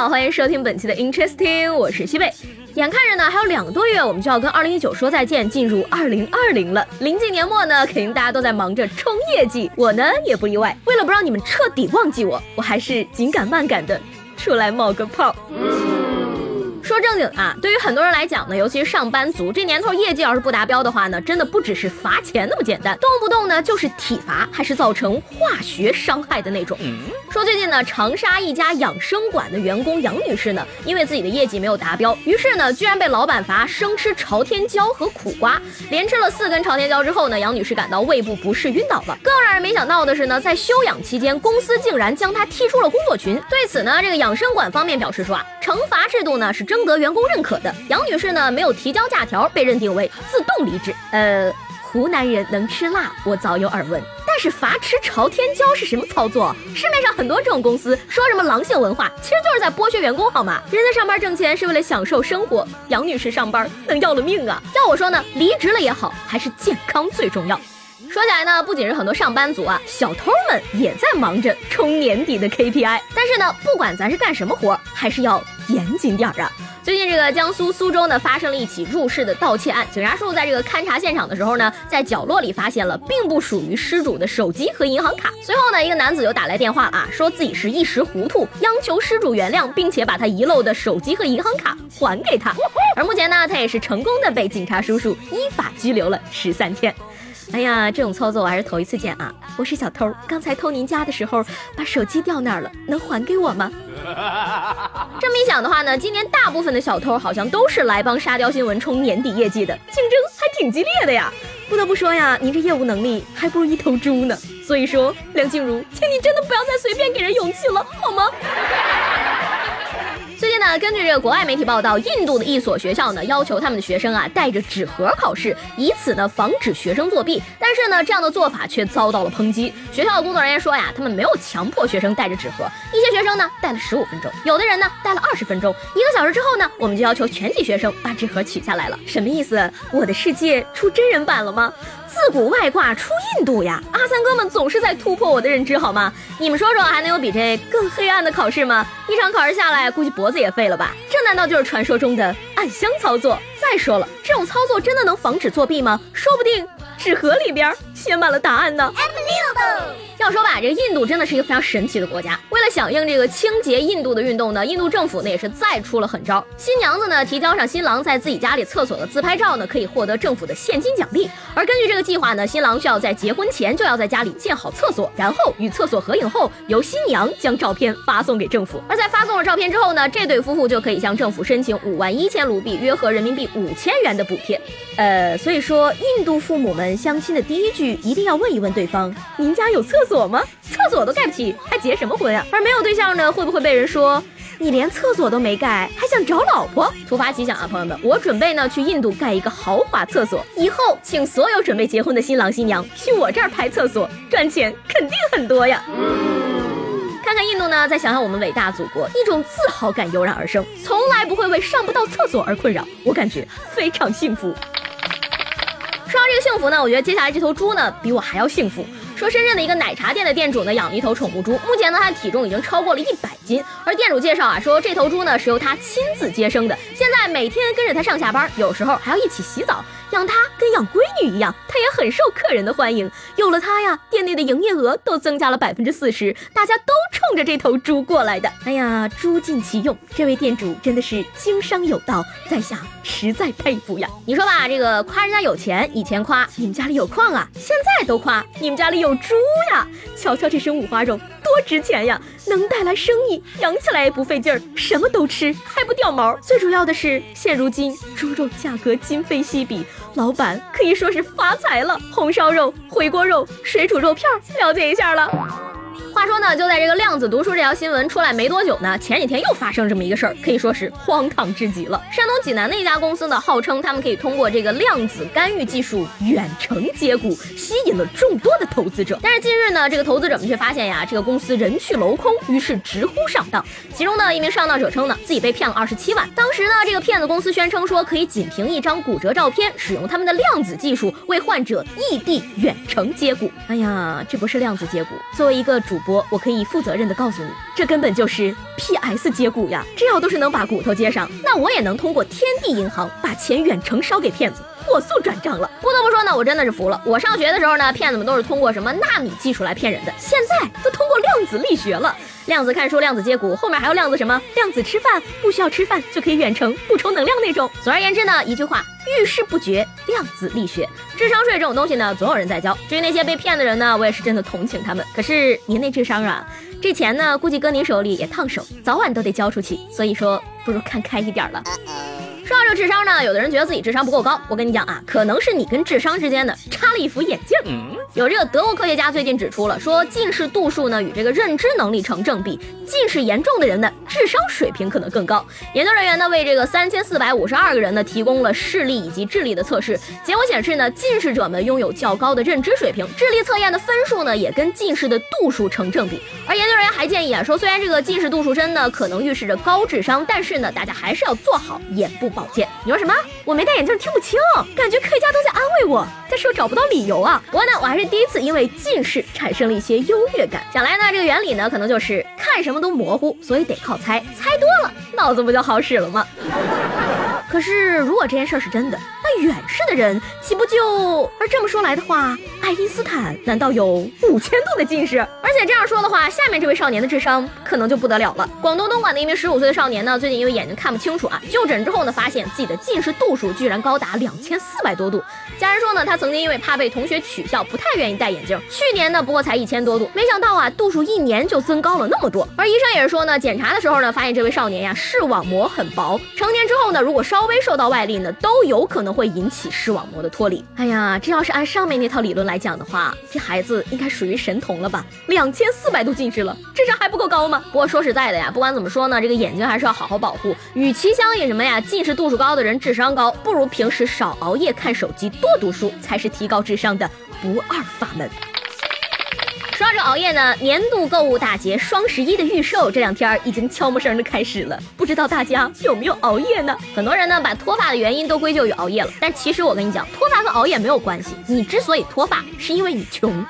好，欢迎收听本期的 Interesting，我是西贝。眼看着呢，还有两个多月，我们就要跟二零一九说再见，进入二零二零了。临近年末呢，肯定大家都在忙着冲业绩，我呢也不例外。为了不让你们彻底忘记我，我还是紧赶慢赶的出来冒个泡。说正经啊，对于很多人来讲呢，尤其是上班族，这年头业绩要是不达标的话呢，真的不只是罚钱那么简单，动不动呢就是体罚，还是造成化学伤害的那种。说最近呢，长沙一家养生馆的员工杨女士呢，因为自己的业绩没有达标，于是呢，居然被老板罚生吃朝天椒和苦瓜，连吃了四根朝天椒之后呢，杨女士感到胃部不适晕倒了。更让人没想到的是呢，在休养期间，公司竟然将她踢出了工作群。对此呢，这个养生馆方面表示说啊，惩罚制度呢是征得员工认可的，杨女士呢没有提交假条，被认定为自动离职。呃。湖南人能吃辣，我早有耳闻。但是罚吃朝天椒是什么操作？市面上很多这种公司说什么狼性文化，其实就是在剥削员工，好吗？人家上班挣钱是为了享受生活，杨女士上班能要了命啊！要我说呢，离职了也好，还是健康最重要。说起来呢，不仅是很多上班族啊，小偷们也在忙着冲年底的 KPI。但是呢，不管咱是干什么活，还是要严谨点儿啊。最近这个江苏苏州呢发生了一起入室的盗窃案，警察叔叔在这个勘察现场的时候呢，在角落里发现了并不属于失主的手机和银行卡。随后呢，一个男子又打来电话了啊，说自己是一时糊涂，央求失主原谅，并且把他遗漏的手机和银行卡还给他。而目前呢，他也是成功的被警察叔叔依法拘留了十三天。哎呀，这种操作我还是头一次见啊！我是小偷，刚才偷您家的时候把手机掉那儿了，能还给我吗？这么一想的话呢，今年大部分的小偷好像都是来帮沙雕新闻冲年底业绩的，竞争还挺激烈的呀。不得不说呀，您这业务能力还不如一头猪呢。所以说，梁静茹，请你真的不要再随便给人勇气了，好吗？那，根据这个国外媒体报道，印度的一所学校呢，要求他们的学生啊带着纸盒考试，以此呢防止学生作弊。但是呢，这样的做法却遭到了抨击。学校的工作人员说呀，他们没有强迫学生带着纸盒，一些学生呢带了十五分钟，有的人呢带了二十分钟。一个小时之后呢，我们就要求全体学生把纸盒取下来了。什么意思？我的世界出真人版了吗？自古外挂出印度呀！阿三哥们总是在突破我的认知，好吗？你们说说，还能有比这更黑暗的考试吗？一场考试下来，估计脖子也废了吧？这难道就是传说中的暗箱操作？再说了，这种操作真的能防止作弊吗？说不定纸盒里边写满了答案呢。说吧，这个印度真的是一个非常神奇的国家。为了响应这个清洁印度的运动呢，印度政府呢也是再出了狠招。新娘子呢提交上新郎在自己家里厕所的自拍照呢，可以获得政府的现金奖励。而根据这个计划呢，新郎需要在结婚前就要在家里建好厕所，然后与厕所合影后，由新娘将照片发送给政府。而在发送了照片之后呢，这对夫妇就可以向政府申请五万一千卢币，约合人民币五千元的补贴。呃，所以说印度父母们相亲的第一句一定要问一问对方：您家有厕所我吗？厕所都盖不起，还结什么婚呀？而没有对象呢，会不会被人说你连厕所都没盖，还想找老婆？突发奇想啊，朋友们，我准备呢去印度盖一个豪华厕所，以后请所有准备结婚的新郎新娘去我这儿拍厕所，赚钱肯定很多呀。看看印度呢，再想想我们伟大祖国，一种自豪感油然而生，从来不会为上不到厕所而困扰，我感觉非常幸福。说到这个幸福呢，我觉得接下来这头猪呢，比我还要幸福。说深圳的一个奶茶店的店主呢，养了一头宠物猪，目前呢，它的体重已经超过了一百而店主介绍啊，说这头猪呢是由他亲自接生的，现在每天跟着他上下班，有时候还要一起洗澡。养它跟养闺女一样，它也很受客人的欢迎。有了它呀，店内的营业额都增加了百分之四十，大家都冲着这头猪过来的。哎呀，猪尽其用，这位店主真的是经商有道，在下实在佩服呀。你说吧，这个夸人家有钱，以前夸你们家里有矿啊，现在都夸你们家里有猪呀。瞧瞧这身五花肉值钱呀，能带来生意，养起来也不费劲儿，什么都吃还不掉毛。最主要的是，现如今猪肉价格今非昔比。老板可以说是发财了，红烧肉、回锅肉、水煮肉片，了解一下了。话说呢，就在这个量子读书这条新闻出来没多久呢，前几天又发生这么一个事儿，可以说是荒唐至极了。山东济南的一家公司呢，号称他们可以通过这个量子干预技术远程接骨，吸引了众多的投资者。但是近日呢，这个投资者们却发现呀，这个公司人去楼空，于是直呼上当。其中呢，一名上当者称呢，自己被骗了二十七万。当时呢，这个骗子公司宣称说，可以仅凭一张骨折照片，使用他们的量子技术为患者异地远程接骨。哎呀，这不是量子接骨。作为一个主播，我可以负责任的告诉你，这根本就是 PS 接骨呀！这要都是能把骨头接上，那我也能通过天地银行把钱远程烧给骗子，火速转账了。不得不说呢，我真的是服了。我上学的时候呢，骗子们都是通过什么纳米技术来骗人的，现在都通过量子力学了。量子看书，量子接骨，后面还有量子什么？量子吃饭，不需要吃饭就可以远程补充能量那种。总而言之呢，一句话，遇事不决，量子力学。智商税这种东西呢，总有人在交。至于那些被骗的人呢，我也是真的同情他们。可是您那智商啊，这钱呢，估计搁您手里也烫手，早晚都得交出去。所以说，不如看开一点了。说到这智商呢，有的人觉得自己智商不够高。我跟你讲啊，可能是你跟智商之间的插了一副眼镜。有这个德国科学家最近指出了，说近视度数呢与这个认知能力成正比，近视严重的人呢智商水平可能更高。研究人员呢为这个三千四百五十二个人呢提供了视力以及智力的测试，结果显示呢近视者们拥有较高的认知水平，智力测验的分数呢也跟近视的度数成正比。而研究人员还建议啊，说虽然这个近视度数深呢可能预示着高智商，但是呢大家还是要做好眼部保健。你说什么？我没戴眼镜听不清，感觉科学家都在安慰我，但是又找不到理由啊。不过呢，我还是第一次因为近视产生了一些优越感。想来呢，这个原理呢，可能就是看什么都模糊，所以得靠猜，猜多了脑子不就好使了吗？可是如果这件事是真的，那远视的人岂不就……而这么说来的话，爱因斯坦难道有五千度的近视？而且这样说的话，下面这位少年的智商可能就不得了了。广东东莞的一名十五岁的少年呢，最近因为眼睛看不清楚啊，就诊之后呢，发现自己的近视度数居然高达两千四百多度。家人说呢，他曾经因为怕被同学取笑，不太愿意戴眼镜。去年呢，不过才一千多度，没想到啊，度数一年就增高了那么多。而医生也是说呢，检查的时候呢，发现这位少年呀，视网膜很薄，成年之后呢，如果稍微受到外力呢，都有可能会会引起视网膜的脱离。哎呀，这要是按上面那套理论来讲的话，这孩子应该属于神童了吧？两千四百度近视了，智商还不够高吗？不过说实在的呀，不管怎么说呢，这个眼睛还是要好好保护。与其相信什么呀，近视度数高的人智商高，不如平时少熬夜看手机，多读书，才是提高智商的不二法门。说到这熬夜呢，年度购物大节双十一的预售这两天已经悄没声的开始了，不知道大家有没有熬夜呢？很多人呢把脱发的原因都归咎于熬夜了，但其实我跟你讲，脱发和熬夜没有关系。你之所以脱发，是因为你穷。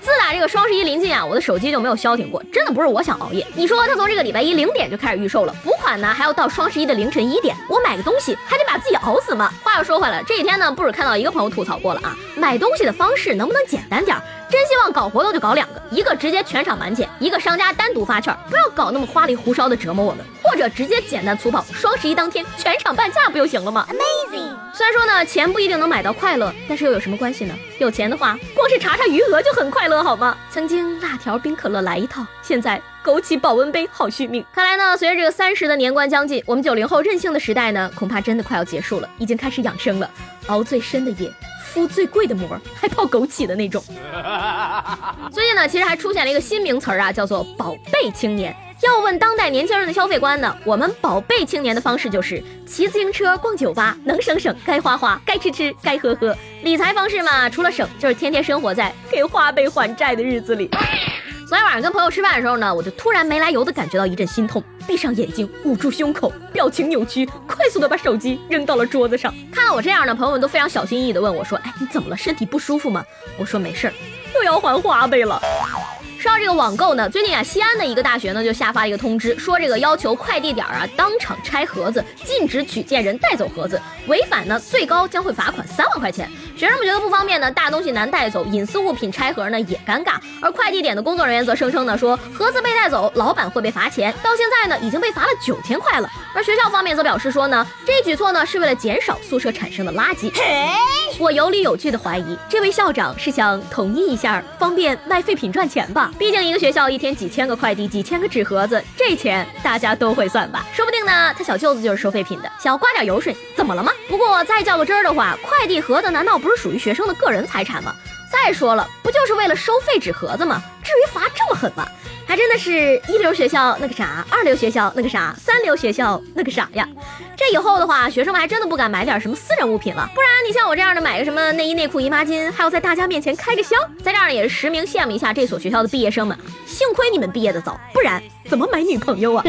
自打这个双十一临近啊，我的手机就没有消停过，真的不是我想熬夜。你说他从这个礼拜一零点就开始预售了，补款呢还要到双十一的凌晨一点，我买个东西还得把自己熬死吗？话又说回来，这几天呢不止看到一个朋友吐槽过了啊，买东西的方式能不能简单点？真希望搞活动就搞两个，一个直接全场满减，一个商家单独发券，不要搞那么花里胡哨的折磨我们，或者直接简单粗暴，双十一当天全场半价不就行了吗？Amazing！虽然说呢，钱不一定能买到快乐，但是又有什么关系呢？有钱的话，光是查查余额就很快乐，好吗？曾经辣条冰可乐来一套，现在枸杞保温杯好续命。看来呢，随着这个三十的年关将近，我们九零后任性的时代呢，恐怕真的快要结束了，已经开始养生了，熬最深的夜。敷最贵的膜，还泡枸杞的那种。最近呢，其实还出现了一个新名词儿啊，叫做“宝贝青年”。要问当代年轻人的消费观呢，我们宝贝青年的方式就是骑自行车、逛酒吧，能省省，该花花，该吃吃，该喝喝。理财方式嘛，除了省，就是天天生活在给花呗还债的日子里。昨天晚上跟朋友吃饭的时候呢，我就突然没来由的感觉到一阵心痛，闭上眼睛，捂住胸口，表情扭曲，快速的把手机扔到了桌子上。看到我这样的朋友们都非常小心翼翼的问我说：“哎，你怎么了？身体不舒服吗？”我说没事儿，又要还花呗了。说到这个网购呢，最近啊，西安的一个大学呢就下发一个通知，说这个要求快递点啊当场拆盒子，禁止取件人带走盒子，违反呢最高将会罚款三万块钱。学生们觉得不方便呢，大东西难带走，隐私物品拆盒呢也尴尬。而快递点的工作人员则声称呢，说盒子被带走，老板会被罚钱，到现在呢已经被罚了九千块了。而学校方面则表示说呢，这一举措呢是为了减少宿舍产生的垃圾。我有理有据的怀疑，这位校长是想统一一下，方便卖废品赚钱吧？毕竟一个学校一天几千个快递，几千个纸盒子，这钱大家都会算吧？说不定呢，他小舅子就是收废品的，想要刮点油水，怎么了吗？不过再较个真儿的话，快递盒子难道不是属于学生的个人财产吗？再说了，不就是为了收废纸盒子吗？至于罚这么狠吗？还真的是一流学校那个啥，二流学校那个啥，三流学校那个啥呀？这以后的话，学生们还真的不敢买点什么私人物品了。不然你像我这样的，买个什么内衣内裤姨妈巾，还要在大家面前开个箱，在这儿呢也是实名羡慕一下这所学校的毕业生们。幸亏你们毕业的早，不然怎么买女朋友啊？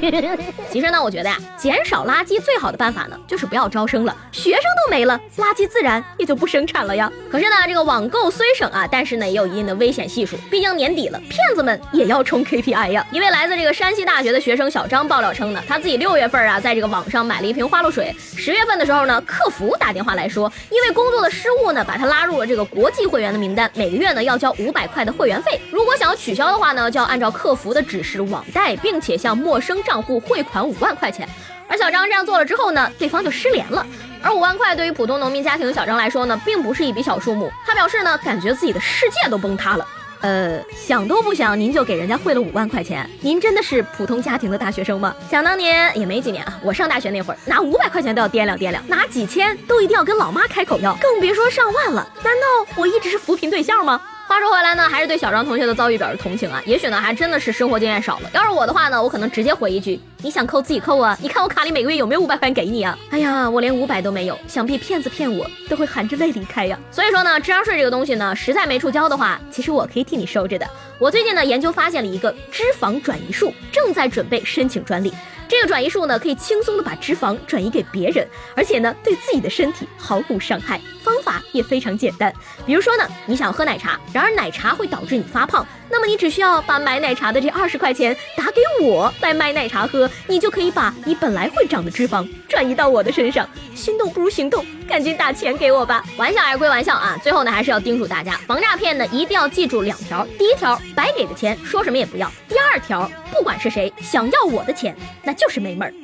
其实呢，我觉得呀，减少垃圾最好的办法呢，就是不要招生了，学生都没了，垃圾自然也就不生产了呀。可是呢，这个网购虽省啊，但是呢也有一定的危险系数，毕竟年底了，骗子们也要冲 KPI 呀。一位来自这个山西大学的学生小张爆料称呢，他自己六月份啊，在这个网上买了一瓶花露水，十月份的时候呢，客服打电话来说，因为工作的失误呢，把他拉入了这个国际会员的名单，每个月呢要交五百块的会员费，如果想要取消的话呢，就要按照客服的指示网贷，并且向陌生账户汇款五万块钱。而小张这样做了之后呢，对方就失联了。而五万块对于普通农民家庭的小张来说呢，并不是一笔小数目。他表示呢，感觉自己的世界都崩塌了。呃，想都不想，您就给人家汇了五万块钱？您真的是普通家庭的大学生吗？想当年也没几年啊，我上大学那会儿，拿五百块钱都要掂量掂量，拿几千都一定要跟老妈开口要，更别说上万了。难道我一直是扶贫对象吗？话说回来呢，还是对小张同学的遭遇表示同情啊。也许呢，还真的是生活经验少了。要是我的话呢，我可能直接回一句：你想扣自己扣啊！你看我卡里每个月有没有五百块钱给你啊？哎呀，我连五百都没有，想必骗子骗我都会含着泪离开呀。所以说呢，智商税这个东西呢，实在没处交的话，其实我可以替你收着的。我最近呢研究发现了一个脂肪转移术，正在准备申请专利。这个转移术呢，可以轻松的把脂肪转移给别人，而且呢，对自己的身体毫无伤害。方法也非常简单，比如说呢，你想喝奶茶，然而奶茶会导致你发胖，那么你只需要把买奶茶的这二十块钱打给我来买奶茶喝，你就可以把你本来会长的脂肪转移到我的身上。心动不如行动，赶紧打钱给我吧！玩笑还是归玩笑啊，最后呢，还是要叮嘱大家，防诈骗呢一定要记住两条：第一条，白给的钱说什么也不要；第二条，不管是谁想要我的钱，那就是没门儿。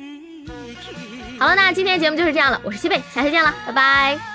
好了，那今天节目就是这样了，我是西贝，下期见了，拜拜。